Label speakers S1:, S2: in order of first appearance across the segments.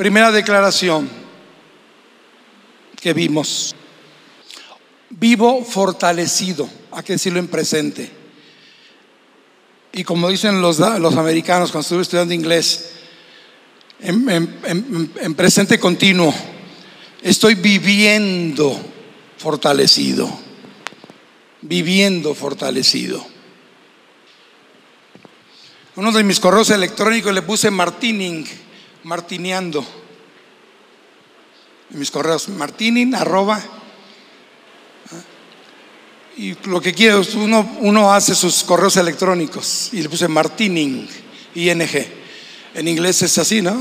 S1: Primera declaración que vimos. Vivo fortalecido, hay que decirlo en presente. Y como dicen los, los americanos cuando estuve estudiando inglés, en, presente continuo, estoy viviendo fortalecido, viviendo fortalecido. Uno de mis correos electrónicos le puse martining, martineando. Mis correos, martining, arroba. Y lo que quiere, uno, uno hace sus correos electrónicos y le puse martining, ing. En inglés es así, ¿no?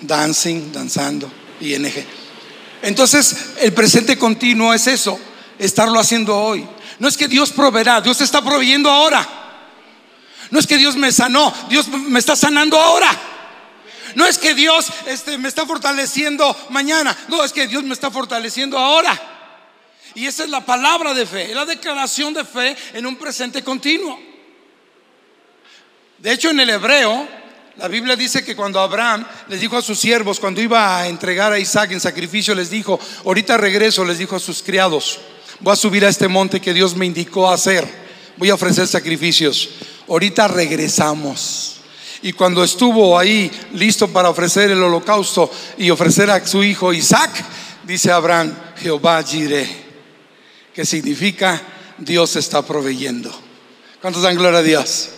S1: Dancing, danzando, ing. Entonces, el presente continuo es eso, estarlo haciendo hoy. No es que Dios proveerá, Dios está proveyendo ahora. No es que Dios me sanó, Dios me está sanando ahora. No es que Dios este, me está fortaleciendo mañana, no, es que Dios me está fortaleciendo ahora. Y esa es la palabra de fe, es la declaración de fe en un presente continuo. De hecho, en el hebreo, la Biblia dice que cuando Abraham les dijo a sus siervos, cuando iba a entregar a Isaac en sacrificio, les dijo, ahorita regreso, les dijo a sus criados, voy a subir a este monte que Dios me indicó hacer, voy a ofrecer sacrificios, ahorita regresamos. Y cuando estuvo ahí listo para ofrecer el holocausto y ofrecer a su hijo Isaac, dice Abraham, Jehová Jireh, que significa Dios está proveyendo. ¿Cuántos dan gloria a Dios?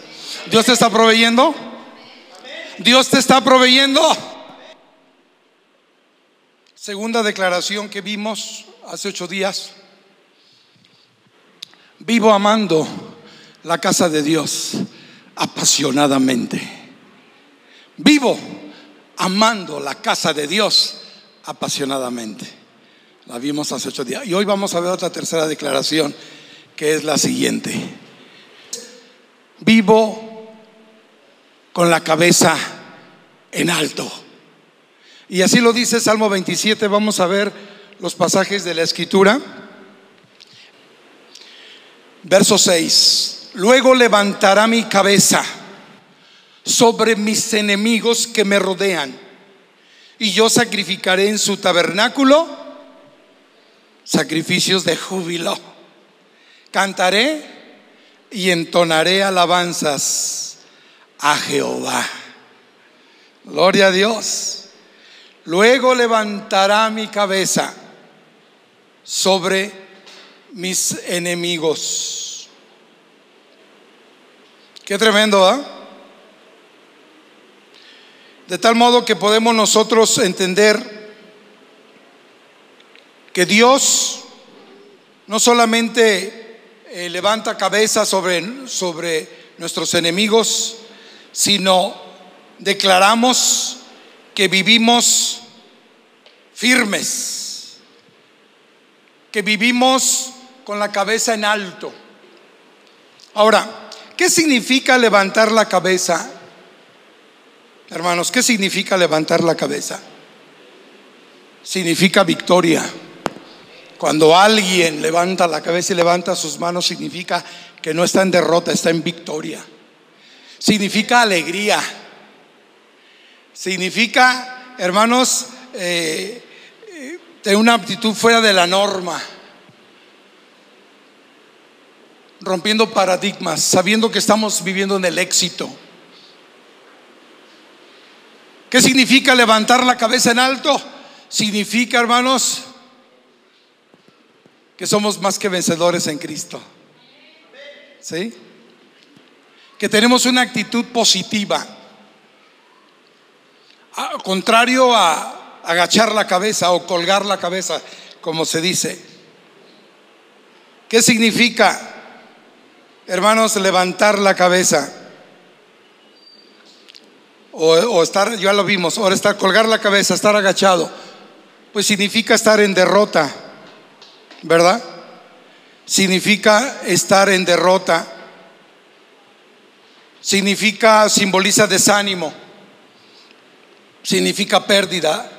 S1: ¿Dios te está proveyendo? Dios te está proveyendo. Segunda declaración que vimos hace ocho días. Vivo amando la casa de Dios apasionadamente. Vivo amando la casa de Dios apasionadamente. La vimos hace ocho días. Y hoy vamos a ver otra tercera declaración, que es la siguiente. Vivo con la cabeza en alto. Y así lo dice Salmo 27. Vamos a ver los pasajes de la escritura. Verso 6. Luego levantará mi cabeza sobre mis enemigos que me rodean. Y yo sacrificaré en su tabernáculo sacrificios de júbilo. Cantaré y entonaré alabanzas a Jehová. Gloria a Dios. Luego levantará mi cabeza sobre mis enemigos. Qué tremendo, ¿ah? De tal modo que podemos nosotros entender que Dios no solamente eh, levanta cabeza sobre, sobre nuestros enemigos, sino declaramos que vivimos firmes, que vivimos con la cabeza en alto. Ahora, ¿qué significa levantar la cabeza? Hermanos, ¿qué significa levantar la cabeza? Significa victoria. Cuando alguien levanta la cabeza y levanta sus manos, significa que no está en derrota, está en victoria. Significa alegría Significa, hermanos, eh, tener una aptitud fuera de la norma, rompiendo paradigmas, sabiendo que estamos viviendo en el éxito. ¿Qué significa levantar la cabeza en alto? Significa, hermanos, que somos más que vencedores en Cristo. ¿Sí? Que tenemos una actitud positiva Ah, contrario a agachar la cabeza o colgar la cabeza, como se dice. ¿Qué significa, hermanos, levantar la cabeza? O, estar, ya lo vimos, ahora estar, colgar la cabeza, estar agachado, pues significa estar en derrota, ¿verdad? Significa estar en derrota, significa, simboliza desánimo significa pérdida,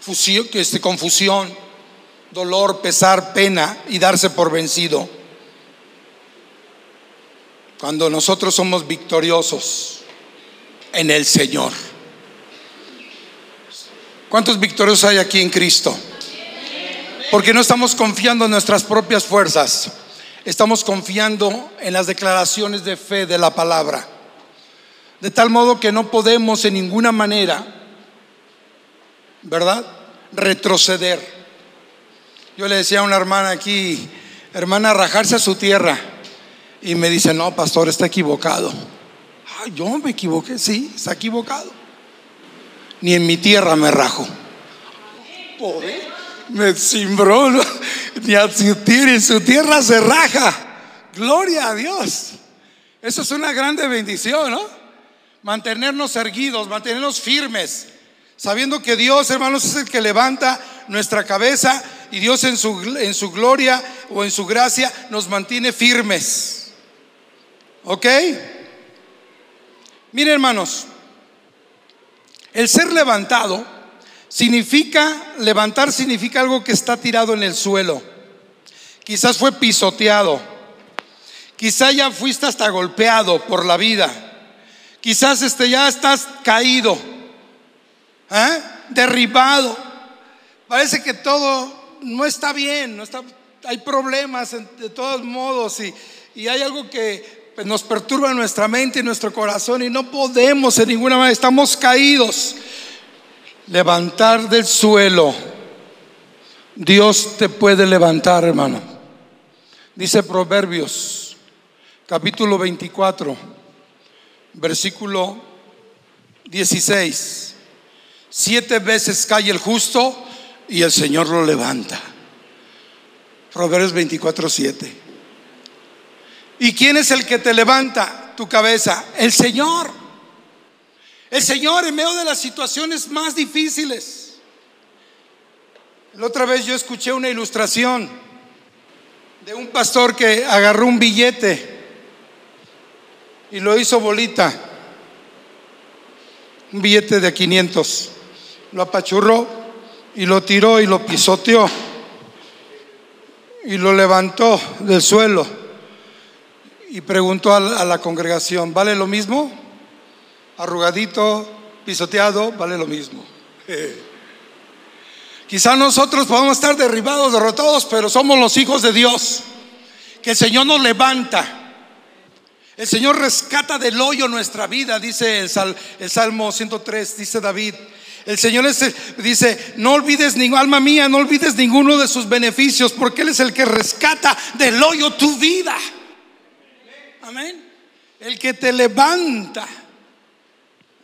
S1: fusión, este, confusión, dolor, pesar, pena y darse por vencido. Cuando nosotros somos victoriosos en el Señor. ¿Cuántos victoriosos hay aquí en Cristo? Porque no estamos confiando en nuestras propias fuerzas, estamos confiando en las declaraciones de fe de la palabra. De tal modo que no podemos en ninguna manera, ¿verdad? Retroceder. Yo le decía a una hermana aquí, hermana, rajarse a su tierra. Y me dice, no, pastor, está equivocado. Yo me equivoqué, sí, está equivocado. Ni en mi tierra me rajo. Pobre, me cimbró, ni a su tierra, en su tierra se raja. Gloria a Dios. Eso es una grande bendición, ¿no? mantenernos erguidos, mantenernos firmes, sabiendo que Dios, hermanos, es el que levanta nuestra cabeza y Dios en su, en su gloria o en su gracia nos mantiene firmes. ¿Ok? Miren, hermanos, el ser levantado significa, levantar significa algo que está tirado en el suelo. Quizás fue pisoteado. Quizás ya fuiste hasta golpeado por la vida. Quizás este, ya estás caído, ¿eh? derribado. Parece que todo no está bien, no está, hay problemas de todos modos y, y hay algo que nos perturba nuestra mente y nuestro corazón y no podemos en ninguna manera, estamos caídos. Levantar del suelo, Dios te puede levantar, hermano. Dice Proverbios, capítulo 24 versículo 16. Siete veces cae el justo y el Señor lo levanta. Proverbios 24, 7. ¿Y quién es el que te levanta tu cabeza? El Señor. El Señor en medio de las situaciones más difíciles. La otra vez yo escuché una ilustración de un pastor que agarró un billete y lo hizo bolita. Un billete de 500. Lo apachurró y lo tiró y lo pisoteó. Y lo levantó del suelo. Y preguntó a la congregación, ¿vale lo mismo? Arrugadito, pisoteado, vale lo mismo. Quizá nosotros podamos estar derribados, derrotados, pero somos los hijos de Dios. Que el Señor nos levanta el Señor rescata del hoyo nuestra vida, dice el, Salmo 103, dice David. El Señor dice, no olvides, alma mía, no olvides ninguno de sus beneficios, porque Él es el que rescata del hoyo tu vida. Amén. El que te levanta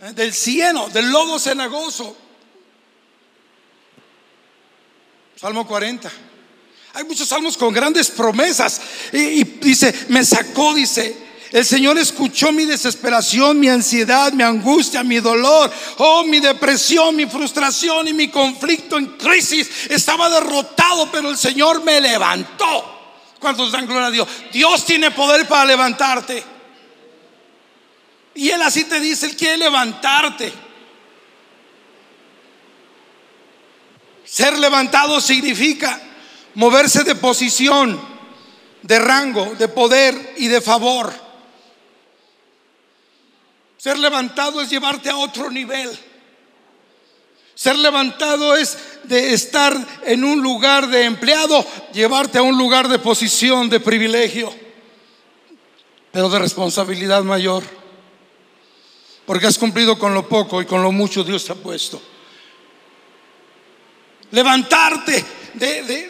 S1: ¿eh? del cielo, del lodo cenagoso. Salmo 40. Hay muchos salmos con grandes promesas. y dice, me sacó, dice, el Señor escuchó mi desesperación, mi ansiedad, mi angustia, mi dolor, oh, mi depresión, mi frustración y mi conflicto en crisis. Estaba derrotado, pero el Señor me levantó. ¿Cuántos dan gloria a Dios? Dios tiene poder para levantarte. Y Él así te dice, Él quiere levantarte. Ser levantado significa moverse de posición, de rango, de poder y de favor. Ser levantado es llevarte a otro nivel. Ser levantado es de estar en un lugar de empleado, llevarte a un lugar de posición, de privilegio, pero de responsabilidad mayor. Porque has cumplido con lo poco y con lo mucho Dios te ha puesto. Levantarte,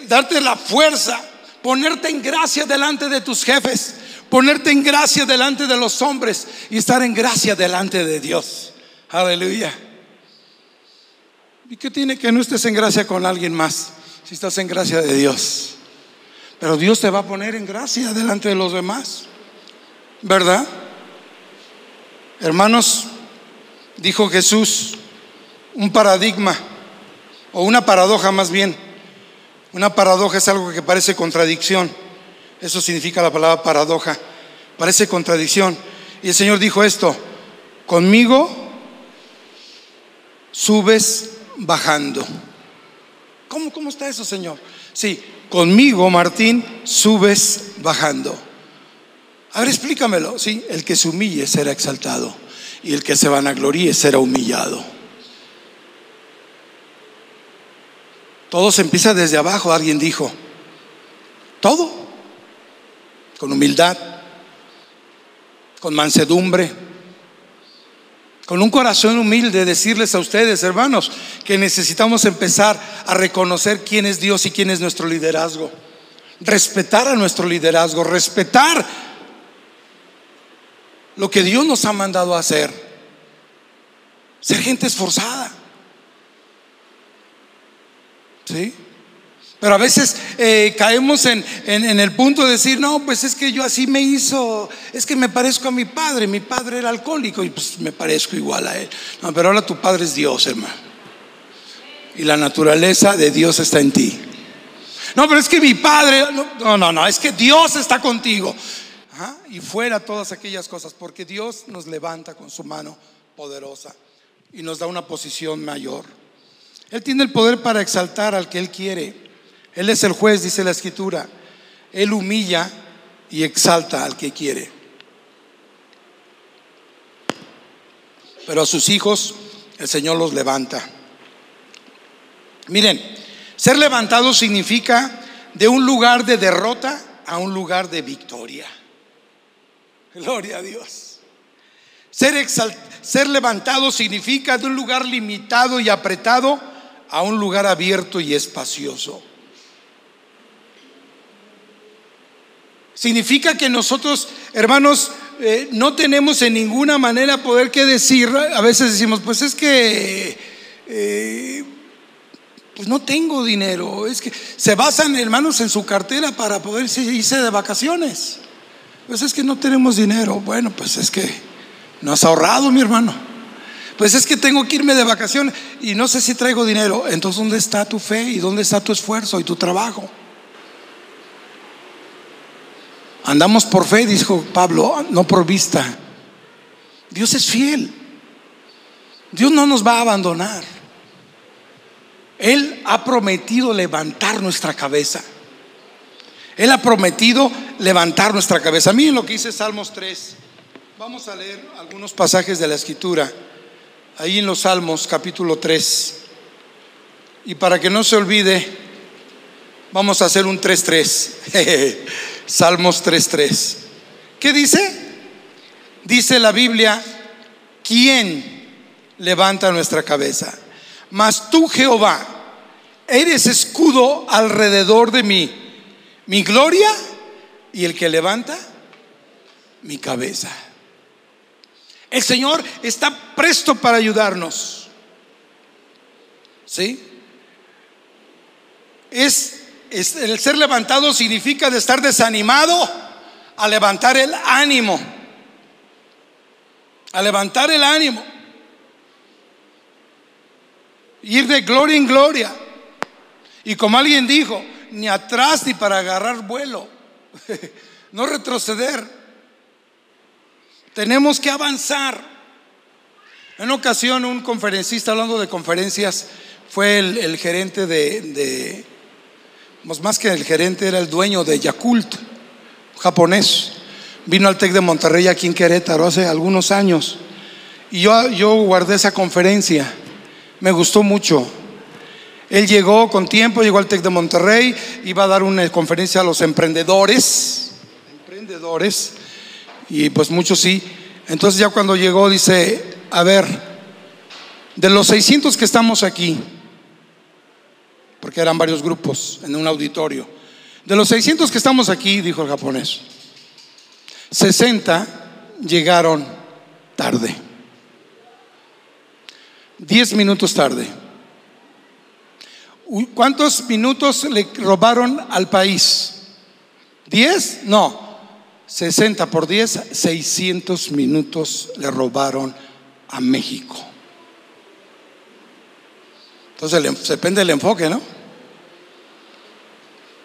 S1: darte la fuerza, ponerte en gracia delante de tus jefes, ponerte en gracia delante de los hombres y estar en gracia delante de Dios. Aleluya. ¿Y qué tiene que no estés en gracia con alguien más si estás en gracia de Dios? Pero Dios te va a poner en gracia delante de los demás. ¿Verdad? Hermanos, dijo Jesús, un paradigma o una paradoja más bien. Una paradoja es algo que parece contradicción. Eso significa la palabra paradoja. Parece contradicción. Y el Señor dijo esto, conmigo subes bajando. ¿Cómo, cómo está eso, Señor? Sí, conmigo, Martín, subes bajando. A ver, explícamelo. Sí, el que se humille será exaltado y el que se vanagloríe será humillado. Todo se empieza desde abajo, alguien dijo. Todo. Con humildad, con mansedumbre, con un corazón humilde, decirles a ustedes, hermanos, que necesitamos empezar a reconocer quién es Dios y quién es nuestro liderazgo. Respetar a nuestro liderazgo, respetar lo que Dios nos ha mandado a hacer. Ser gente esforzada. ¿Sí? Pero a veces eh, caemos en, el punto de decir, no, pues es que yo así me hizo, es que me parezco a mi padre, mi padre era alcohólico y pues me parezco igual a él. No, pero ahora tu padre es Dios, hermano. Y la naturaleza de Dios está en ti. No, pero es que mi padre, no, no, no, es que Dios está contigo. Y fuera todas aquellas cosas, porque Dios nos levanta con su mano poderosa y nos da una posición mayor. Él tiene el poder para exaltar al que Él quiere. Él es el juez, dice la escritura. Él humilla y exalta al que quiere. Pero a sus hijos el Señor los levanta. Miren, ser levantado significa de un lugar de derrota a un lugar de victoria. Gloria a Dios. Ser, ser levantado significa de un lugar limitado y apretado a un lugar abierto y espacioso. Significa que nosotros, hermanos, eh, no tenemos en ninguna manera poder que decir, a veces decimos, pues es que, eh, pues no tengo dinero, es que se basan, hermanos, en su cartera para poder irse de vacaciones. Pues es que no tenemos dinero, bueno, pues es que no has ahorrado, mi hermano. Pues es que tengo que irme de vacaciones y no sé si traigo dinero. Entonces, ¿dónde está tu fe y dónde está tu esfuerzo y tu trabajo? Andamos por fe, dijo Pablo, no por vista. Dios es fiel. Dios no nos va a abandonar. Él ha prometido levantar nuestra cabeza. Él ha prometido levantar nuestra cabeza. Miren lo que dice Salmos 3. Vamos a leer algunos pasajes de la escritura. Ahí en los Salmos capítulo 3. Y para que no se olvide, vamos a hacer un 3-3. Salmos 3.3. ¿Qué dice? Dice la Biblia, ¿quién levanta nuestra cabeza? Mas tú, Jehová, eres escudo alrededor de mí, mi gloria y el que levanta mi cabeza. El Señor está presto para ayudarnos. ¿Sí? Es el ser levantado significa de estar desanimado a levantar el ánimo. A levantar el ánimo. Ir de gloria en gloria. Y como alguien dijo, ni atrás ni para agarrar vuelo. no retroceder. Tenemos que avanzar. En ocasión un conferencista hablando de conferencias fue el, gerente de más que el gerente era el dueño de Yakult, japonés. Vino al TEC de Monterrey aquí en Querétaro hace algunos años. Y yo, yo guardé esa conferencia. Me gustó mucho. Él llegó con tiempo, llegó al TEC de Monterrey, iba a dar una conferencia a los emprendedores. Emprendedores. Y pues muchos sí. Entonces ya cuando llegó dice, a ver, de los 600 que estamos aquí, porque eran varios grupos en un auditorio. De los 600 que estamos aquí, dijo el japonés, 60 llegaron tarde. 10 minutos tarde. ¿Cuántos minutos le robaron al país? ¿10? No. 60 por 10, 600 minutos le robaron a México. Entonces depende del enfoque, ¿no?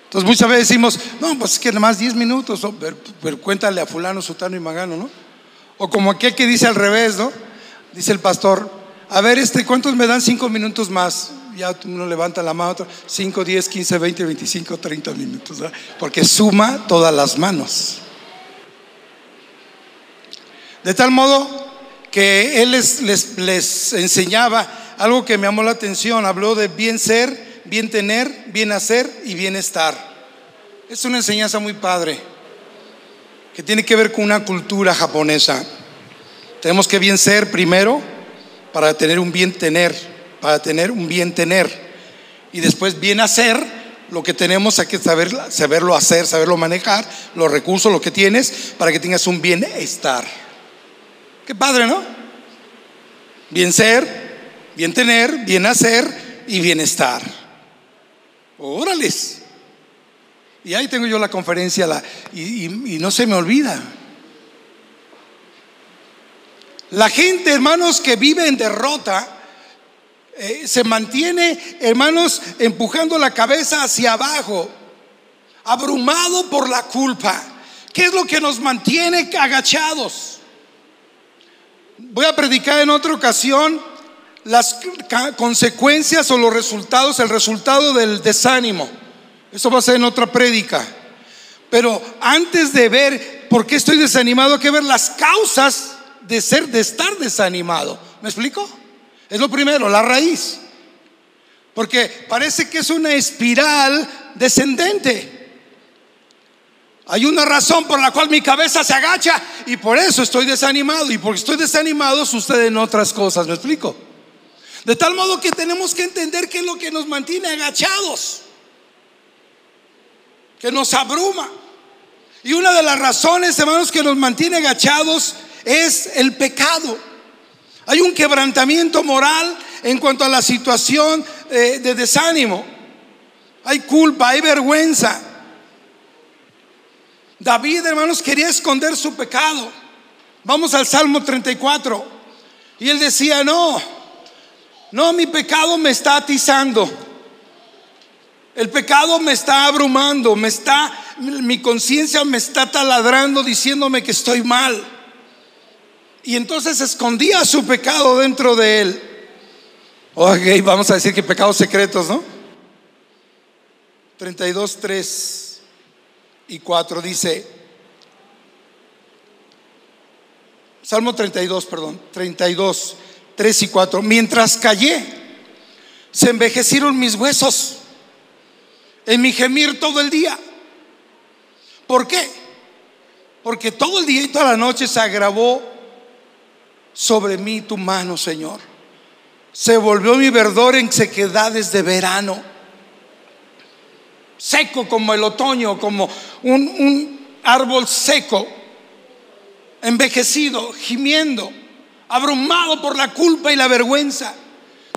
S1: Entonces muchas veces decimos, no, pues es que más 10 minutos, pero, cuéntale a fulano, sutano y magano, ¿no? O como aquel que dice al revés, ¿no? Dice el pastor, a ver, este, ¿cuántos me dan 5 minutos más? Ya uno levanta la mano, 5, 10, 15, 20, 25, 30 minutos, ¿no? porque suma todas las manos. De tal modo que él les, les, les enseñaba algo que me llamó la atención, habló de bien ser, bien tener, bien hacer y bienestar. Es una enseñanza muy padre que tiene que ver con una cultura japonesa. Tenemos que bien ser primero para tener un bien tener, para tener un bien tener. Y después bien hacer lo que tenemos, hay que saber, saberlo hacer, saberlo manejar, los recursos, lo que tienes, para que tengas un bienestar. Qué padre, ¿no? Bien ser, bien tener, bien hacer y bienestar. Órales. Y ahí tengo yo la conferencia la, y, no se me olvida. La gente, hermanos, que vive en derrota, eh, se mantiene, hermanos, empujando la cabeza hacia abajo, abrumado por la culpa. ¿Qué es lo que nos mantiene agachados? Voy a predicar en otra ocasión las consecuencias o los resultados, el resultado del desánimo. Eso va a ser en otra prédica. Pero antes de ver por qué estoy desanimado, hay que ver las causas de ser, de estar desanimado. ¿Me explico? Es lo primero, la raíz. Porque parece que es una espiral descendente. Hay una razón por la cual mi cabeza se agacha y por eso estoy desanimado. Y porque estoy desanimado suceden otras cosas. ¿Me explico? De tal modo que tenemos que entender qué es lo que nos mantiene agachados, que nos abruma. Y una de las razones, hermanos, que nos mantiene agachados es el pecado. Hay un quebrantamiento moral en cuanto a la situación eh, de desánimo. Hay culpa, hay vergüenza. David, hermanos, quería esconder su pecado. Vamos al Salmo 34. Y él decía, no, no, mi pecado me está atizando. El pecado me está abrumando, me está, mi conciencia me está taladrando diciéndome que estoy mal. Y entonces escondía su pecado dentro de él. Ok, vamos a decir que pecados secretos, ¿no? 32, 3 y 4 dice, Salmo 32, perdón, 32. 3 y 4. Mientras callé, se envejecieron mis huesos en mi gemir todo el día. ¿Por qué? Porque todo el día y toda la noche se agravó sobre mí tu mano, Señor. Se volvió mi verdor en sequedades de verano. Seco como el otoño, como un, un árbol seco, envejecido, gimiendo abrumado por la culpa y la vergüenza,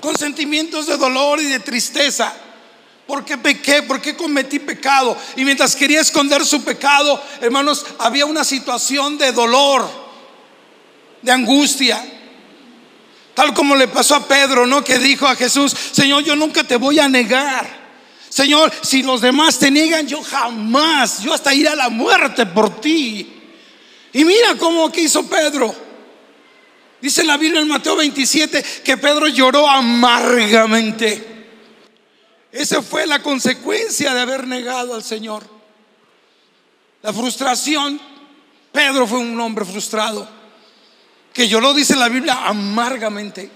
S1: con sentimientos de dolor y de tristeza. ¿Por qué pequé? ¿Por qué cometí pecado? Y mientras quería esconder su pecado, hermanos, había una situación de dolor, de angustia. Tal como le pasó a Pedro, ¿no? Que dijo a Jesús, Señor, yo nunca te voy a negar. Señor, si los demás te niegan, yo jamás, yo hasta iré a la muerte por ti. Y mira cómo quiso Pedro. Dice la Biblia en Mateo 27 que Pedro lloró amargamente. Esa fue la consecuencia de haber negado al Señor. La frustración. Pedro fue un hombre frustrado. Que lloró, dice la Biblia, amargamente.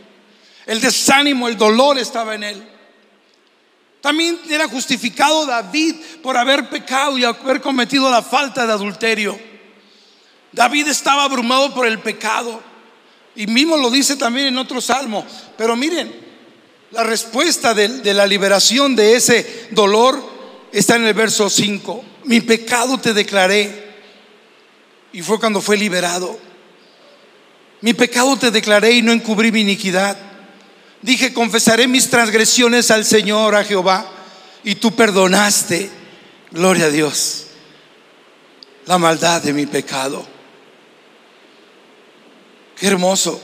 S1: El desánimo, el dolor estaba en él. También era justificado David por haber pecado y haber cometido la falta de adulterio. David estaba abrumado por el pecado. Y mismo lo dice también en otro salmo. Pero miren, la respuesta de, la liberación de ese dolor está en el verso 5. Mi pecado te declaré. Y fue cuando fue liberado. Mi pecado te declaré y no encubrí mi iniquidad. Dije, confesaré mis transgresiones al Señor, a Jehová, y tú perdonaste, gloria a Dios, la maldad de mi pecado hermoso.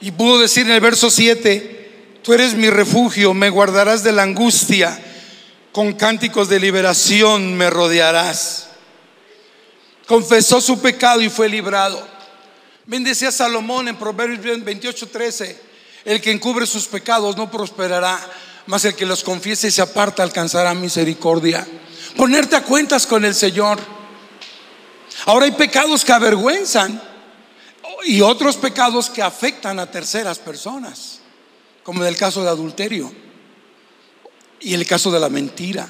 S1: Y pudo decir en el verso 7, tú eres mi refugio, me guardarás de la angustia, con cánticos de liberación me rodearás. Confesó su pecado y fue librado. Bendecía a Salomón en Proverbios 28, 13, el que encubre sus pecados no prosperará, mas el que los confiese y se aparta alcanzará misericordia. Ponerte a cuentas con el Señor. Ahora hay pecados que avergüenzan y otros pecados que afectan a terceras personas, como en el caso de adulterio. Y el caso de la mentira,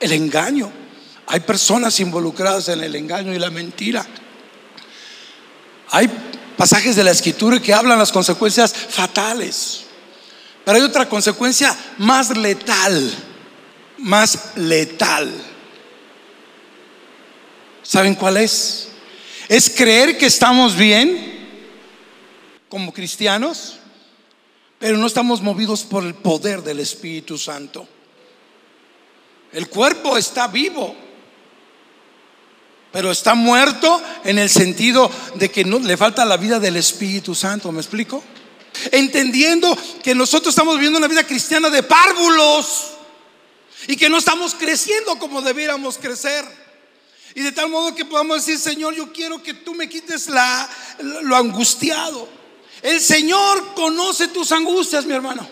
S1: el engaño. Hay personas involucradas en el engaño y la mentira. Hay pasajes de la escritura que hablan las consecuencias fatales. Pero hay otra consecuencia más letal, más letal. ¿Saben cuál es? Es creer que estamos bien como cristianos, pero no estamos movidos por el poder del Espíritu Santo. El cuerpo está vivo, pero está muerto en el sentido de que no, le falta la vida del Espíritu Santo. ¿Me explico? Entendiendo que nosotros estamos viviendo una vida cristiana de párvulos y que no estamos creciendo como debiéramos crecer. Y de tal modo que podamos decir, Señor, yo quiero que tú me quites la, lo angustiado. El Señor conoce tus angustias, mi hermano.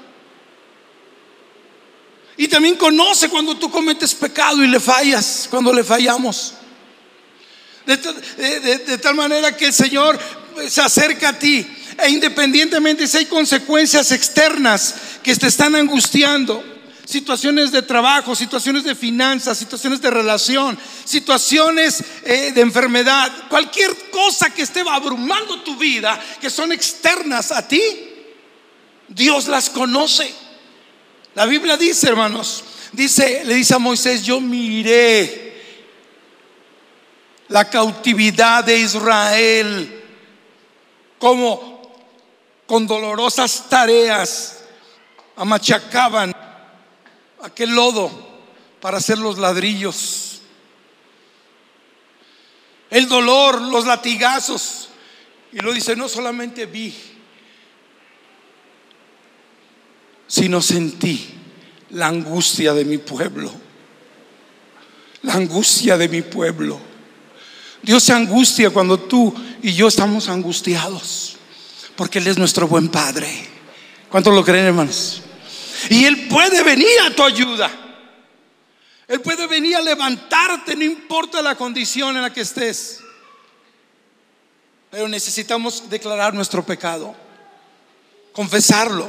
S1: Y también conoce cuando tú cometes pecado y le fallas, cuando le fallamos. De, tal manera que el Señor se acerca a ti. E independientemente si hay consecuencias externas que te están angustiando, situaciones de trabajo, situaciones de finanzas, situaciones de relación, situaciones eh, de enfermedad, cualquier cosa que esté abrumando tu vida, que son externas a ti, Dios las conoce. La Biblia dice, hermanos, dice, le dice a Moisés, yo miré la cautividad de Israel, como con dolorosas tareas amachacaban aquel lodo para hacer los ladrillos. El dolor, los latigazos. Y lo dice, no solamente vi, sino sentí la angustia de mi pueblo. La angustia de mi pueblo. Dios se angustia cuando tú y yo estamos angustiados, porque Él es nuestro buen Padre. ¿Cuántos lo creen, hermanos? Y Él puede venir a tu ayuda. Él puede venir a levantarte, no importa la condición en la que estés. Pero necesitamos declarar nuestro pecado, confesarlo.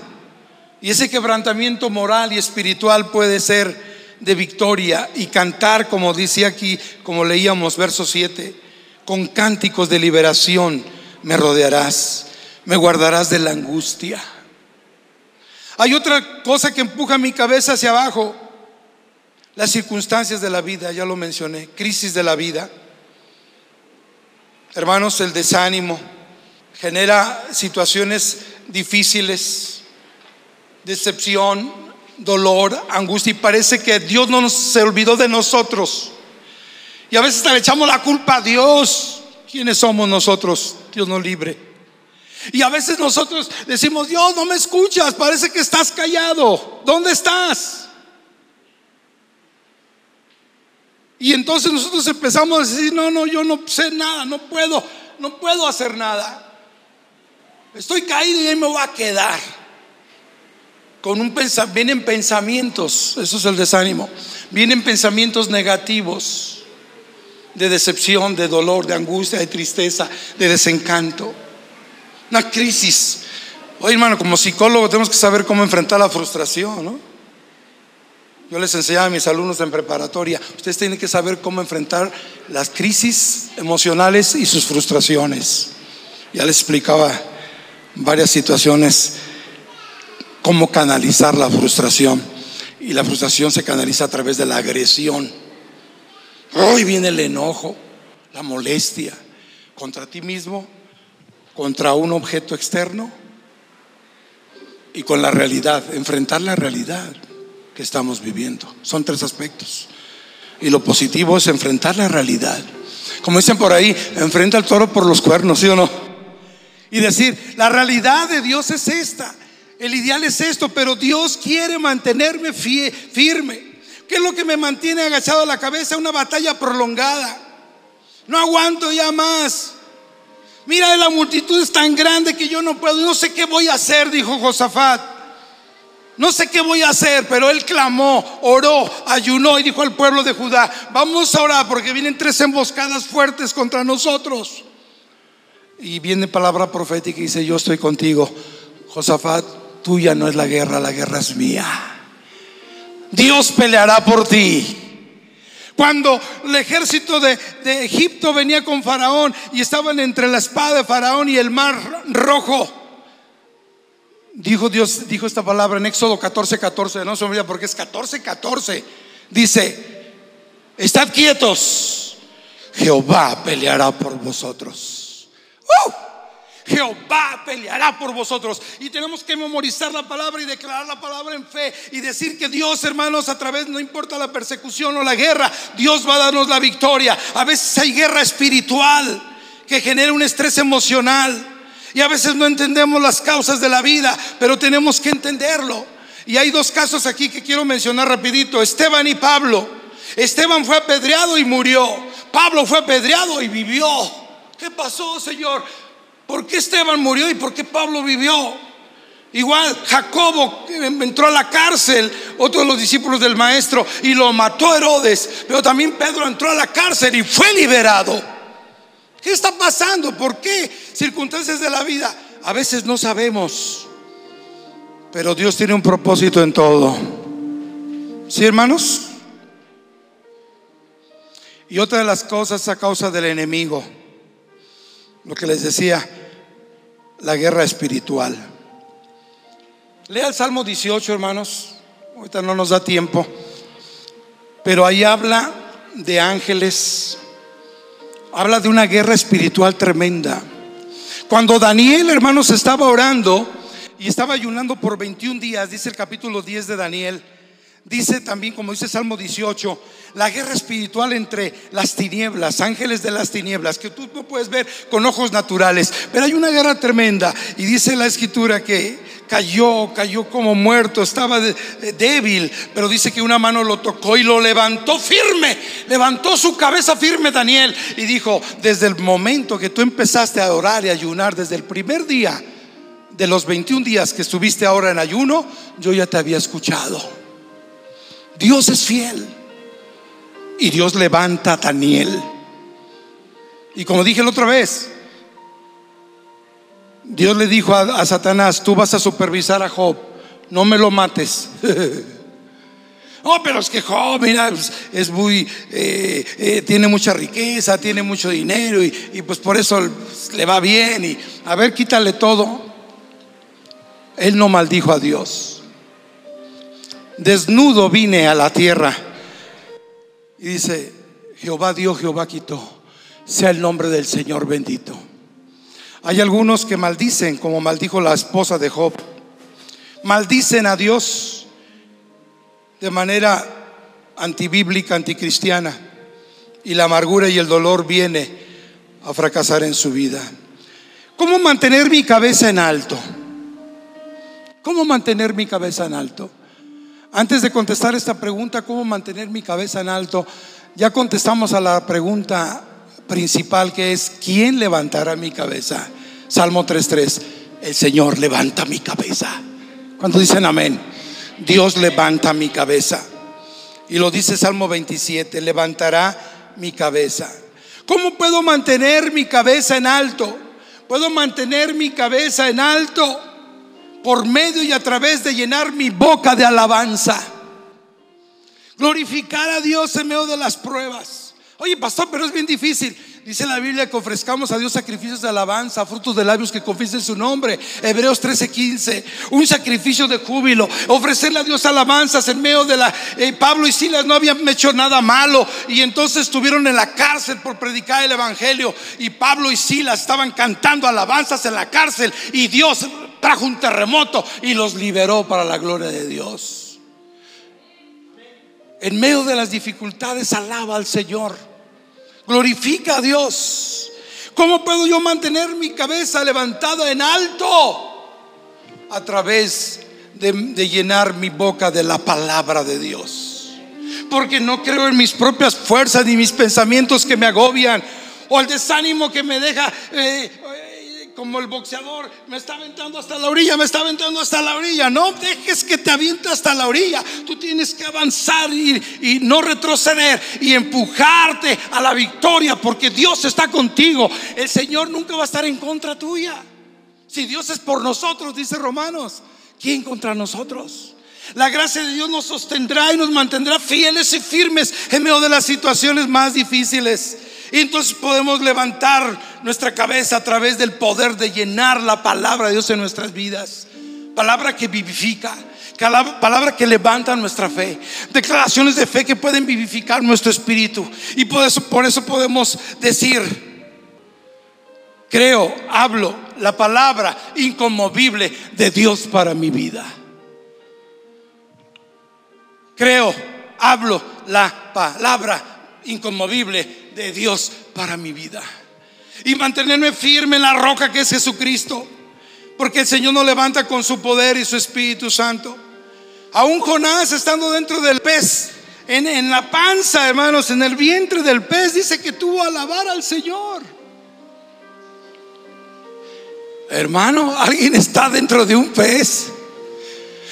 S1: Y ese quebrantamiento moral y espiritual puede ser de victoria y cantar, como dice aquí, como leíamos, verso 7, con cánticos de liberación me rodearás, me guardarás de la angustia. Hay otra cosa que empuja mi cabeza hacia abajo, las circunstancias de la vida, ya lo mencioné, crisis de la vida. Hermanos, el desánimo genera situaciones difíciles, decepción, dolor, angustia y parece que Dios no se olvidó de nosotros. Y a veces le echamos la culpa a Dios. ¿Quiénes somos nosotros? Dios nos libre. Y a veces nosotros decimos, Dios, no me escuchas, parece que estás callado. ¿Dónde estás? Y entonces nosotros empezamos a decir, no, no, yo no sé nada, no puedo, no puedo hacer nada. Estoy caído y ahí me voy a quedar. Con un pensamiento, vienen pensamientos, eso es el desánimo, vienen pensamientos negativos de decepción, de dolor, de angustia, de tristeza, de desencanto. Una crisis. Oye, hermano, como psicólogo tenemos que saber cómo enfrentar la frustración, ¿no? Yo les enseñaba a mis alumnos en preparatoria, ustedes tienen que saber cómo enfrentar las crisis emocionales y sus frustraciones. Ya les explicaba varias situaciones, cómo canalizar la frustración. Y la frustración se canaliza a través de la agresión. Hoy viene el enojo, la molestia contra ti mismo contra un objeto externo y con la realidad, enfrentar la realidad que estamos viviendo. Son tres aspectos. Y lo positivo es enfrentar la realidad. Como dicen por ahí, enfrenta al toro por los cuernos, ¿sí o no? Y decir, la realidad de Dios es esta. El ideal es esto, pero Dios quiere mantenerme firme. ¿Qué es lo que me mantiene agachado a la cabeza? Una batalla prolongada. No aguanto ya más. Mira, la multitud es tan grande que yo no puedo, no sé qué voy a hacer, dijo Josafat. No sé qué voy a hacer, pero él clamó, oró, ayunó y dijo al pueblo de Judá, vamos a orar porque vienen tres emboscadas fuertes contra nosotros. Y viene palabra profética y dice, yo estoy contigo. Josafat, tuya no es la guerra, la guerra es mía. Dios peleará por ti. Cuando el ejército de, de, Egipto venía con Faraón y estaban entre la espada de Faraón y el mar rojo, dijo Dios, dijo esta palabra en Éxodo 14, 14, no se olvida porque es 14, 14, dice, estad quietos, Jehová peleará por vosotros. ¡Uh! Jehová peleará por vosotros. Y tenemos que memorizar la palabra y declarar la palabra en fe y decir que Dios, hermanos, a través, no importa la persecución o la guerra, Dios va a darnos la victoria. A veces hay guerra espiritual que genera un estrés emocional. Y a veces no entendemos las causas de la vida, pero tenemos que entenderlo. Y hay dos casos aquí que quiero mencionar rapidito. Esteban y Pablo. Esteban fue apedreado y murió. Pablo fue apedreado y vivió. ¿Qué pasó, Señor? ¿Por qué Esteban murió y por qué Pablo vivió? Igual Jacobo entró a la cárcel, otro de los discípulos del maestro, y lo mató Herodes. Pero también Pedro entró a la cárcel y fue liberado. ¿Qué está pasando? ¿Por qué? Circunstancias de la vida. A veces no sabemos, pero Dios tiene un propósito en todo. ¿Sí, hermanos? Y otra de las cosas a causa del enemigo lo que les decía, la guerra espiritual. Lea el Salmo 18, hermanos. Ahorita no nos da tiempo. Pero ahí habla de ángeles. Habla de una guerra espiritual tremenda. Cuando Daniel, hermanos, estaba orando y estaba ayunando por 21 días, dice el capítulo 10 de Daniel, dice también, como dice Salmo 18, la guerra espiritual entre las tinieblas, ángeles de las tinieblas, que tú no puedes ver con ojos naturales, pero hay una guerra tremenda y dice la escritura que cayó, cayó como muerto, estaba débil, pero dice que una mano lo tocó y lo levantó firme, levantó su cabeza firme Daniel y dijo, desde el momento que tú empezaste a orar y ayunar, desde el primer día de los 21 días que estuviste ahora en ayuno, yo ya te había escuchado. Dios es fiel. Y Dios levanta a Daniel. Y como dije la otra vez, Dios le dijo a, Satanás, tú vas a supervisar a Job, no me lo mates. Oh, pero es que Job, mira, pues, es muy, eh, eh, tiene mucha riqueza, tiene mucho dinero y, y pues por eso le va bien. Y a ver, quítale todo. Él no maldijo a Dios. Desnudo vine a la tierra y dice, Jehová dio, Jehová quitó. Sea el nombre del Señor bendito. Hay algunos que maldicen, como maldijo la esposa de Job. Maldicen a Dios de manera antibíblica, anticristiana. Y la amargura y el dolor viene a fracasar en su vida. ¿Cómo mantener mi cabeza en alto? ¿Cómo mantener mi cabeza en alto? Antes de contestar esta pregunta, ¿cómo mantener mi cabeza en alto? Ya contestamos a la pregunta principal que es, ¿quién levantará mi cabeza? Salmo 3.3, el Señor levanta mi cabeza. Cuando dicen amén, Dios levanta mi cabeza. Y lo dice Salmo 27, levantará mi cabeza. ¿Cómo puedo mantener mi cabeza en alto? Puedo mantener mi cabeza en alto por medio y a través de llenar mi boca de alabanza. Glorificar a Dios en medio de las pruebas. Oye, pastor, pero es bien difícil. Dice la Biblia que ofrezcamos a Dios sacrificios de alabanza, frutos de labios que confiesen su nombre. Hebreos 13:15. Un sacrificio de júbilo. Ofrecerle a Dios alabanzas en medio de la. Eh, Pablo y Silas no habían hecho nada malo y entonces estuvieron en la cárcel por predicar el evangelio. Y Pablo y Silas estaban cantando alabanzas en la cárcel y Dios trajo un terremoto y los liberó para la gloria de Dios. En medio de las dificultades, alaba al Señor. Glorifica a Dios. ¿Cómo puedo yo mantener mi cabeza levantada en alto? A través de, llenar mi boca de la palabra de Dios. Porque no creo en mis propias fuerzas ni mis pensamientos que me agobian o el desánimo que me deja eh, como el boxeador, me está aventando hasta la orilla, me está aventando hasta la orilla. No dejes que te aviente hasta la orilla. Tú tienes que avanzar y, y no retroceder y empujarte a la victoria porque Dios está contigo. El Señor nunca va a estar en contra tuya. Si Dios es por nosotros, dice Romanos, ¿quién contra nosotros? La gracia de Dios nos sostendrá y nos mantendrá fieles y firmes en medio de las situaciones más difíciles. Y entonces podemos levantar nuestra cabeza a través del poder de llenar la palabra de Dios en nuestras vidas. Palabra que vivifica, palabra que levanta nuestra fe. Declaraciones de fe que pueden vivificar nuestro espíritu. Y por eso, podemos decir, creo, hablo la palabra inconmovible de Dios para mi vida. Creo, hablo la palabra inconmovible de Dios para mi vida. Y mantenerme firme en la roca que es Jesucristo. Porque el Señor nos levanta con su poder y su Espíritu Santo. Aún Jonás estando dentro del pez, en, en, la panza, hermanos, en el vientre del pez, dice que tuvo a alabar al Señor. Hermano, alguien está dentro de un pez.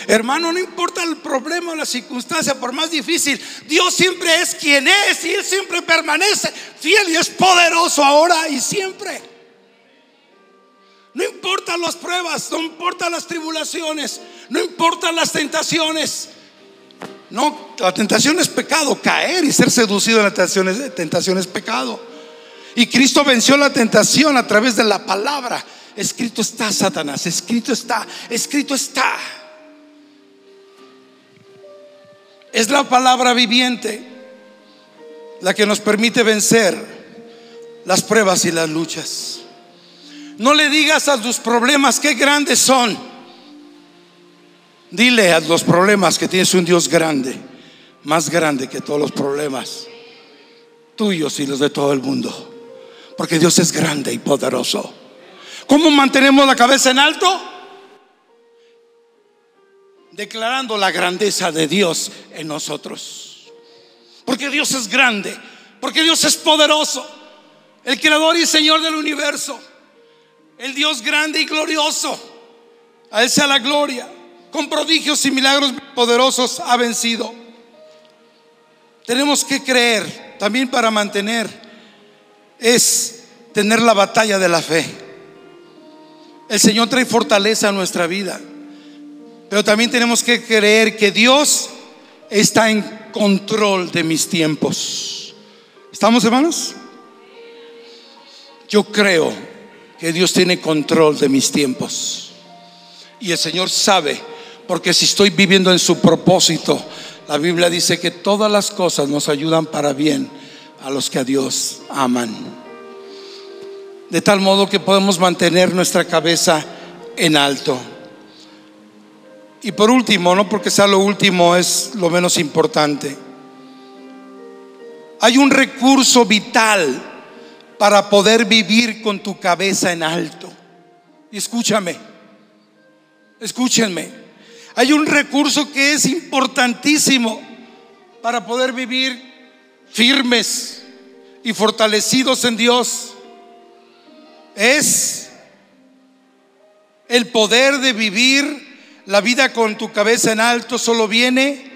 S1: Hermano, no importa el problema o la circunstancia, por más difícil, Dios siempre es quien es y Él siempre permanece fiel y es poderoso ahora y siempre. No importan las pruebas, no importan las tribulaciones, no importan las tentaciones. No, la tentación es pecado, caer y ser seducido en la tentación tentación es pecado. Y Cristo venció la tentación a través de la palabra. Escrito está, Satanás, escrito está, escrito está. Es la palabra viviente la que nos permite vencer las pruebas y las luchas. No le digas a tus problemas qué grandes son. Dile a los problemas que tienes un Dios grande, más grande que todos los problemas tuyos y los de todo el mundo. Porque Dios es grande y poderoso. ¿Cómo mantenemos la cabeza en alto? Declarando la grandeza de Dios en nosotros. Porque Dios es grande, porque Dios es poderoso, el creador y señor del universo, el Dios grande y glorioso. A Él sea la gloria, con prodigios y milagros poderosos ha vencido. Tenemos que creer, también para mantener, es tener la batalla de la fe. El Señor trae fortaleza a nuestra vida. Pero también tenemos que creer que Dios está en control de mis tiempos. ¿Estamos hermanos? Yo creo que Dios tiene control de mis tiempos. Y el Señor sabe, porque si estoy viviendo en su propósito, la Biblia dice que todas las cosas nos ayudan para bien a los que a Dios aman. De tal modo que podemos mantener nuestra cabeza en alto. Y por último, no porque sea lo último, es lo menos importante. Hay un recurso vital para poder vivir con tu cabeza en alto. Y escúchame, escúchenme. Hay un recurso que es importantísimo para poder vivir firmes y fortalecidos en Dios. Es el poder de vivir la vida con tu cabeza en alto solo viene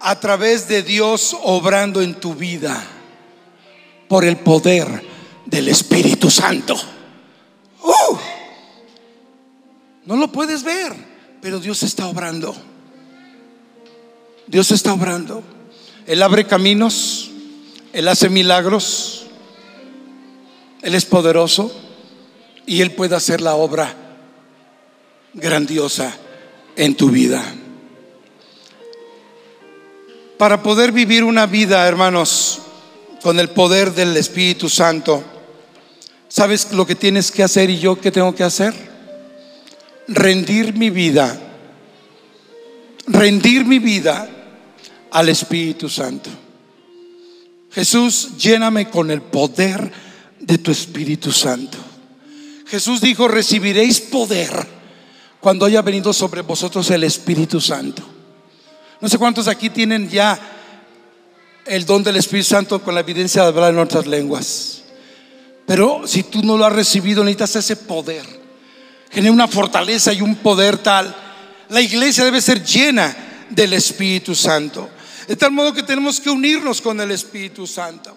S1: a través de Dios obrando en tu vida por el poder del Espíritu Santo. Uh, no lo puedes ver, pero Dios está obrando. Dios está obrando. Él abre caminos, Él hace milagros, Él es poderoso y Él puede hacer la obra grandiosa en tu vida. Para poder vivir una vida, hermanos, con el poder del Espíritu Santo, ¿sabes lo que tienes que hacer y yo qué tengo que hacer? Rendir mi vida, rendir mi vida al Espíritu Santo. Jesús, lléname con el poder de tu Espíritu Santo. Jesús dijo, recibiréis poder cuando haya venido sobre vosotros el Espíritu Santo. No sé cuántos aquí tienen ya el don del Espíritu Santo con la evidencia de hablar en otras lenguas. Pero si tú no lo has recibido, necesitas ese poder. Genera una fortaleza y un poder tal. La iglesia debe ser llena del Espíritu Santo. De tal modo que tenemos que unirnos con el Espíritu Santo.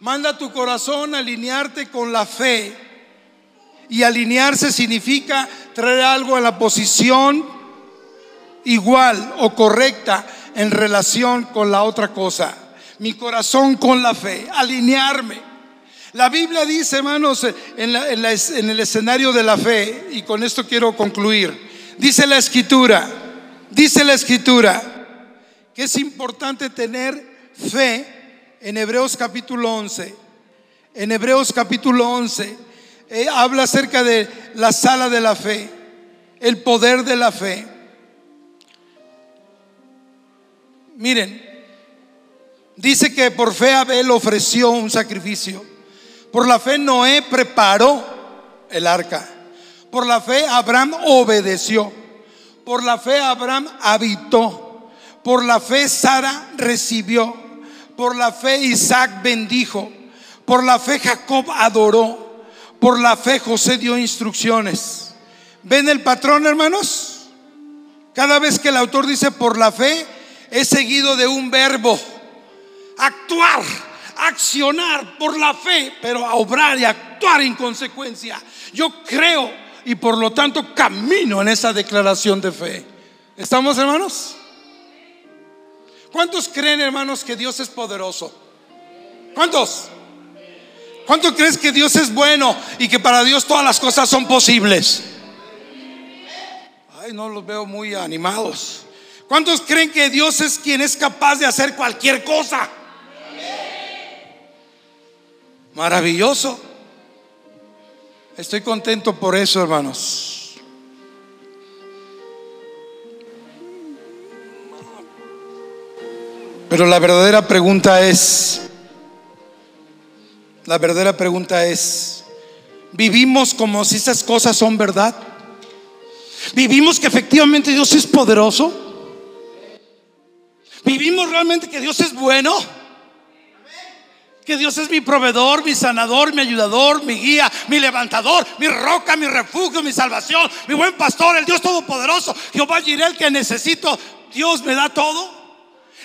S1: Manda tu corazón a alinearte con la fe y alinearse significa traer algo a la posición igual o correcta en relación con la otra cosa. Mi corazón con la fe, alinearme. La Biblia dice, hermanos, en, en el escenario de la fe, y con esto quiero concluir, dice la escritura, dice la escritura, que es importante tener fe en Hebreos capítulo 11. En Hebreos capítulo 11 eh, habla acerca de la sala de la fe, el poder de la fe. Miren, dice que por fe Abel ofreció un sacrificio. Por la fe Noé preparó el arca. Por la fe Abraham obedeció. Por la fe Abraham habitó. Por la fe Sara recibió. Por la fe Isaac bendijo. Por la fe Jacob adoró. Por la fe José dio instrucciones. ¿Ven el patrón, hermanos? Cada vez que el autor dice por la fe, es seguido de un verbo. Actuar, accionar por la fe, pero a obrar y actuar en consecuencia. Yo creo y por lo tanto camino en esa declaración de fe. ¿Estamos, hermanos? ¿Cuántos creen, hermanos, que Dios es poderoso? ¿Cuántos? ¿Cuántos crees que Dios es bueno y que para Dios todas las cosas son posibles? Ay, no los veo muy animados. ¿Cuántos creen que Dios es quien es capaz de hacer cualquier cosa? Maravilloso. Estoy contento por eso, hermanos. Pero la verdadera pregunta es, la verdadera pregunta es, ¿vivimos como si esas cosas son verdad? ¿Vivimos que efectivamente Dios es poderoso? ¿Vivimos realmente que Dios es bueno? Que Dios es mi proveedor, mi sanador, mi ayudador, mi guía, mi levantador, mi roca, mi refugio, mi salvación, mi buen pastor, el Dios todopoderoso, Jehová Jirel que necesito, Dios me da todo.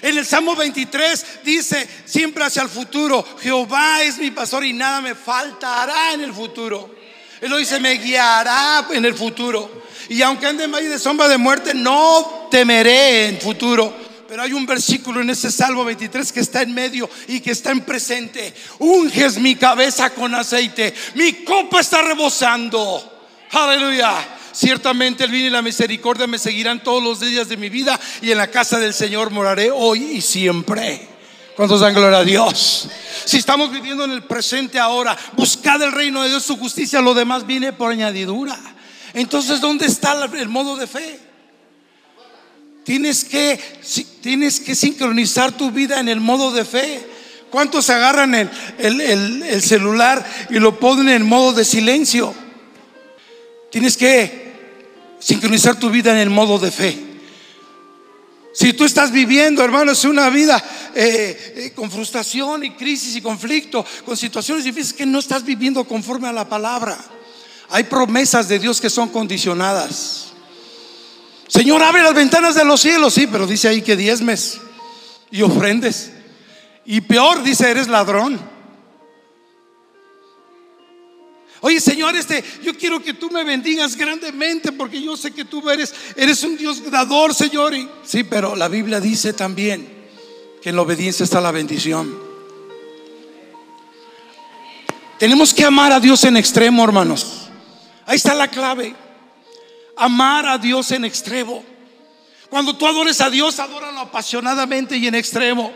S1: En el Salmo 23 dice siempre hacia el futuro, Jehová es mi pastor y nada me faltará en el futuro. Él lo dice, me guiará en el futuro. Y aunque ande en valle de sombra de muerte, no temeré en futuro pero hay un versículo en ese Salmo 23 que está en medio y que está en presente. Unges mi cabeza con aceite, mi copa está rebosando. Aleluya. Ciertamente el bien y la misericordia me seguirán todos los días de mi vida y en la casa del Señor moraré hoy y siempre. ¿Cuántos dan gloria a Dios? Si estamos viviendo en el presente ahora, buscad el reino de Dios, su justicia, lo demás viene por añadidura. Entonces, ¿dónde está el modo de fe? Tienes que, tienes que sincronizar tu vida en el modo de fe. ¿Cuántos agarran el, el, celular y lo ponen en modo de silencio? Tienes que sincronizar tu vida en el modo de fe. Si tú estás viviendo, hermanos, una vida eh, eh, con frustración y crisis y conflicto, con situaciones difíciles, que no estás viviendo conforme a la palabra. Hay promesas de Dios que son condicionadas. Señor, abre las ventanas de los cielos, sí, pero dice ahí que diezmes y ofrendes. Y peor, dice, eres ladrón. Oye, Señor, este, yo quiero que tú me bendigas grandemente porque yo sé que tú eres, eres un Dios dador, Señor. Sí, pero la Biblia dice también que en la obediencia está la bendición. Tenemos que amar a Dios en extremo, hermanos. Ahí está la clave amar a Dios en extremo. Cuando tú adores a Dios, adóralo apasionadamente y en extremo.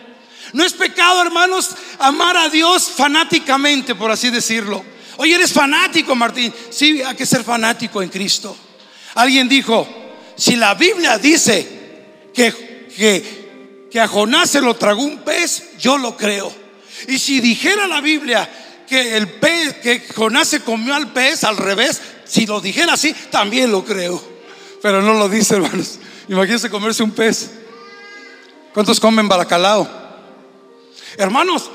S1: No es pecado, hermanos, amar a Dios fanáticamente, por así decirlo. Oye, eres fanático, Martín. Sí, hay que ser fanático en Cristo. Alguien dijo, si la Biblia dice que, que, que a Jonás se lo tragó un pez, yo lo creo. Y si dijera la Biblia que el pez, que Jonás se comió al pez al revés, si lo dijera así, también lo creo. Pero no lo dice, hermanos. Imagínense comerse un pez. ¿Cuántos comen balacalao? Hermanos,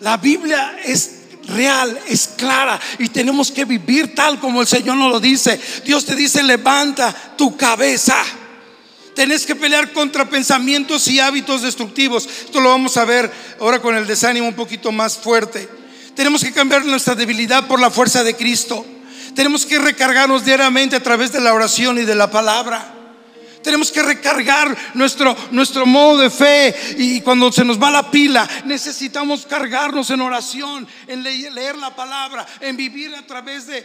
S1: la Biblia es real, es clara y tenemos que vivir tal como el Señor nos lo dice. Dios te dice, levanta tu cabeza. Tenés que pelear contra pensamientos y hábitos destructivos. Esto lo vamos a ver ahora con el desánimo un poquito más fuerte. Tenemos que cambiar nuestra debilidad por la fuerza de Cristo. Tenemos que recargarnos diariamente a través de la oración y de la palabra. Tenemos que recargar nuestro, nuestro modo de fe y cuando se nos va la pila, necesitamos cargarnos en oración, en leer la palabra, en vivir a través de,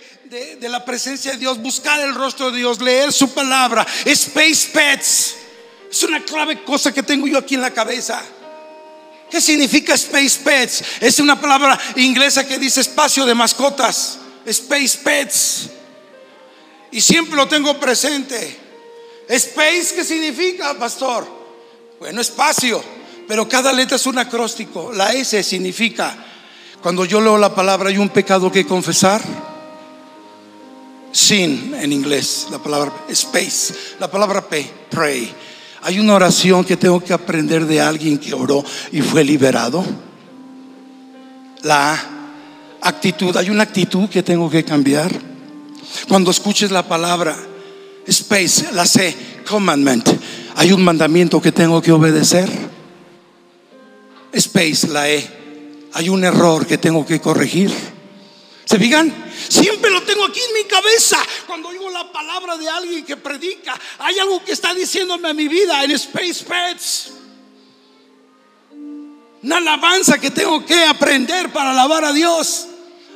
S1: de la presencia de Dios, buscar el rostro de Dios, leer su palabra. Space Pets es una clave cosa que tengo yo aquí en la cabeza. ¿Qué significa Space Pets? Es una palabra inglesa que dice espacio de mascotas. Space Pets. Y siempre lo tengo presente. Space, ¿qué significa, pastor? Bueno, espacio, pero cada letra es un acróstico. La S significa, cuando yo leo la palabra, hay un pecado que confesar. Sin en inglés, la palabra space, la palabra P, pray. Hay una oración que tengo que aprender de alguien que oró y fue liberado. La actitud, hay una actitud que tengo que cambiar. Cuando escuches la palabra, Space, la C, commandment. Hay un mandamiento que tengo que obedecer. Space, la E. Hay un error que tengo que corregir. ¿Se fijan? Siempre lo tengo aquí en mi cabeza. Cuando oigo la palabra de alguien que predica, hay algo que está diciéndome a mi vida en Space Pets. Una alabanza que tengo que aprender para alabar a Dios.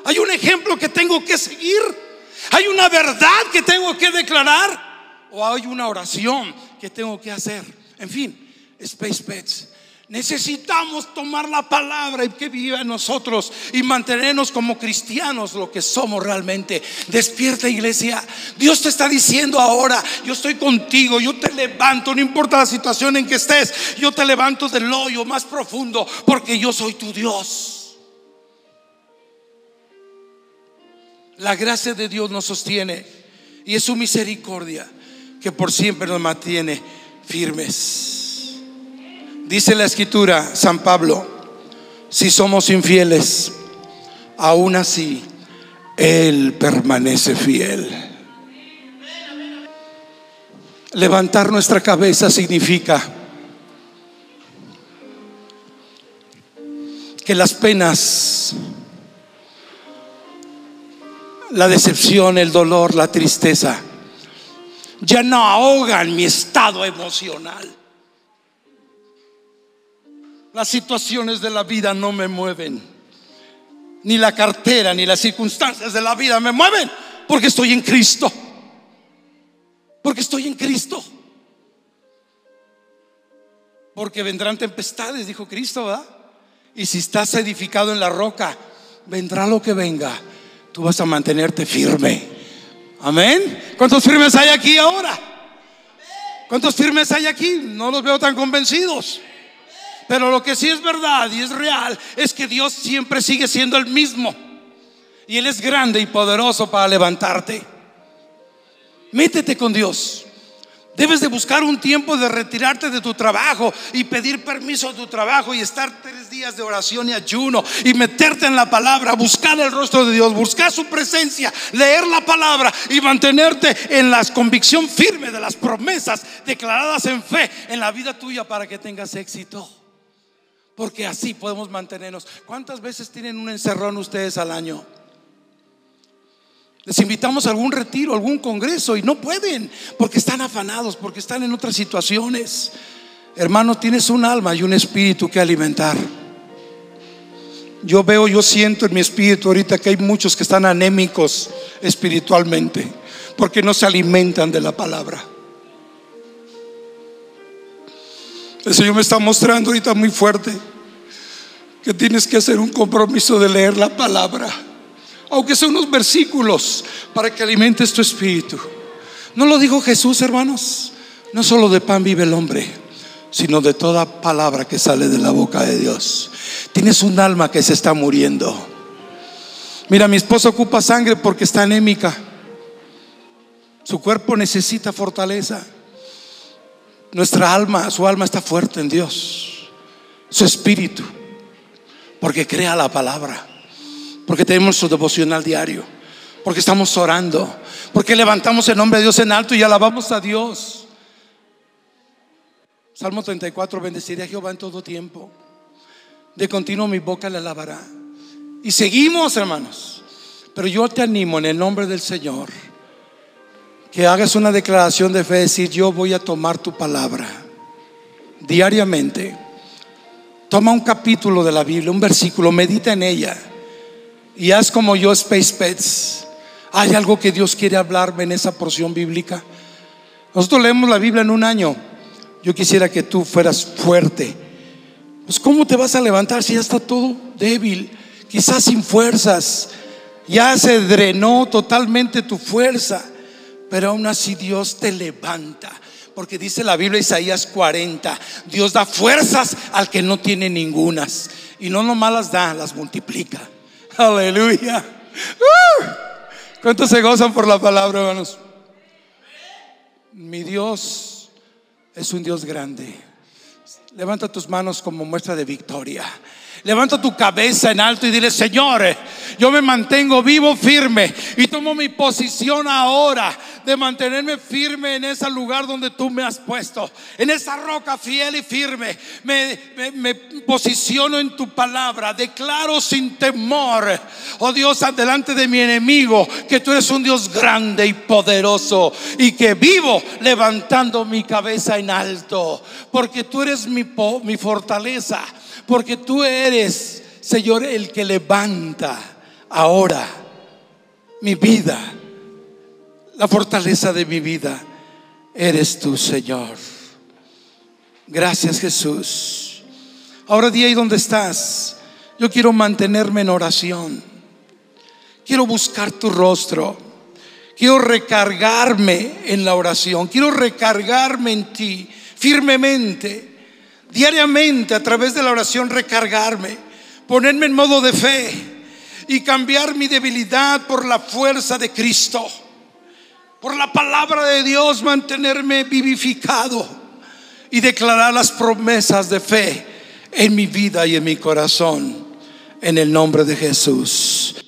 S1: Hay un ejemplo que tengo que seguir. Hay una verdad que tengo que declarar. O hay una oración que tengo que hacer. En fin, Space Pets. Necesitamos tomar la palabra y que viva en nosotros y mantenernos como cristianos lo que somos realmente. Despierta iglesia. Dios te está diciendo ahora, yo estoy contigo, yo te levanto, no importa la situación en que estés, yo te levanto del hoyo más profundo porque yo soy tu Dios. La gracia de Dios nos sostiene y es su misericordia que por siempre nos mantiene firmes. Dice la escritura, San Pablo, si somos infieles, aún así Él permanece fiel. Levantar nuestra cabeza significa que las penas, la decepción, el dolor, la tristeza, ya no ahogan mi estado emocional. Las situaciones de la vida no me mueven. Ni la cartera, ni las circunstancias de la vida me mueven. Porque estoy en Cristo. Porque estoy en Cristo. Porque vendrán tempestades, dijo Cristo. Y si estás edificado en la roca, vendrá lo que venga. Tú vas a mantenerte firme. Amén. ¿Cuántos firmes hay aquí ahora? ¿Cuántos firmes hay aquí? No los veo tan convencidos. Pero lo que sí es verdad y es real es que Dios siempre sigue siendo el mismo. Y Él es grande y poderoso para levantarte. Métete con Dios. Debes de buscar un tiempo de retirarte de tu trabajo y pedir permiso de tu trabajo y estar tres días de oración y ayuno y meterte en la palabra, buscar el rostro de Dios, buscar su presencia, leer la palabra y mantenerte en la convicción firme de las promesas declaradas en fe en la vida tuya para que tengas éxito. Porque así podemos mantenernos. ¿Cuántas veces tienen un encerrón ustedes al año? Les invitamos a algún retiro, algún congreso y no pueden porque están afanados, porque están en otras situaciones. Hermano, tienes un alma y un espíritu que alimentar. Yo veo, yo siento en mi espíritu ahorita que hay muchos que están anémicos espiritualmente porque no se alimentan de la palabra. El Señor me está mostrando ahorita muy fuerte que tienes que hacer un compromiso de leer la palabra, aunque sea unos versículos, para que alimentes tu espíritu. ¿No lo dijo Jesús, hermanos? No solo de pan vive el hombre, sino de toda palabra que sale de la boca de Dios. Tienes un alma que se está muriendo. Mira, mi esposa ocupa sangre porque está anémica. Su cuerpo necesita fortaleza. Nuestra alma, su alma está fuerte en Dios. Su espíritu. Porque crea la palabra. Porque tenemos su devocional diario. Porque estamos orando. Porque levantamos el nombre de Dios en alto y alabamos a Dios. Salmo 34, bendeciré a Jehová en todo tiempo. De continuo mi boca le alabará. Y seguimos, hermanos. Pero yo te animo en el nombre del Señor que hagas una declaración de fe, decir, yo voy a tomar tu palabra diariamente. Toma un capítulo de la Biblia, un versículo, medita en ella y haz como yo, Space Pets. ¿Hay algo que Dios quiere hablarme en esa porción bíblica? Nosotros leemos la Biblia en un año. Yo quisiera que tú fueras fuerte. Pues ¿cómo te vas a levantar si ya está todo débil? Quizás sin fuerzas. Ya se drenó totalmente tu fuerza. Pero aún así Dios te levanta. Porque dice la Biblia Isaías 40, Dios da fuerzas al que no tiene ningunas. Y no nomás las da, las multiplica. Aleluya. ¡Uh! ¿Cuántos se gozan por la palabra, hermanos? Mi Dios es un Dios grande. Levanta tus manos como muestra de victoria. Levanta tu cabeza en alto y dile, Señor, yo me mantengo vivo, firme y tomo mi posición ahora de mantenerme firme en ese lugar donde tú me has puesto, en esa roca fiel y firme. Me, posiciono en tu palabra, declaro sin temor, oh Dios, delante de mi enemigo, que tú eres un Dios grande y poderoso y que vivo levantando mi cabeza en alto, porque tú eres mi fortaleza porque tú eres, Señor, el que levanta ahora mi vida. La fortaleza de mi vida eres tú, Señor. Gracias, Jesús. Ahora día y donde estás, yo quiero mantenerme en oración. Quiero buscar tu rostro. Quiero recargarme en la oración. Quiero recargarme en ti firmemente diariamente a través de la oración recargarme, ponerme en modo de fe y cambiar mi debilidad por la fuerza de Cristo, por la palabra de Dios mantenerme vivificado y declarar las promesas de fe en mi vida y en mi corazón, en el nombre de Jesús.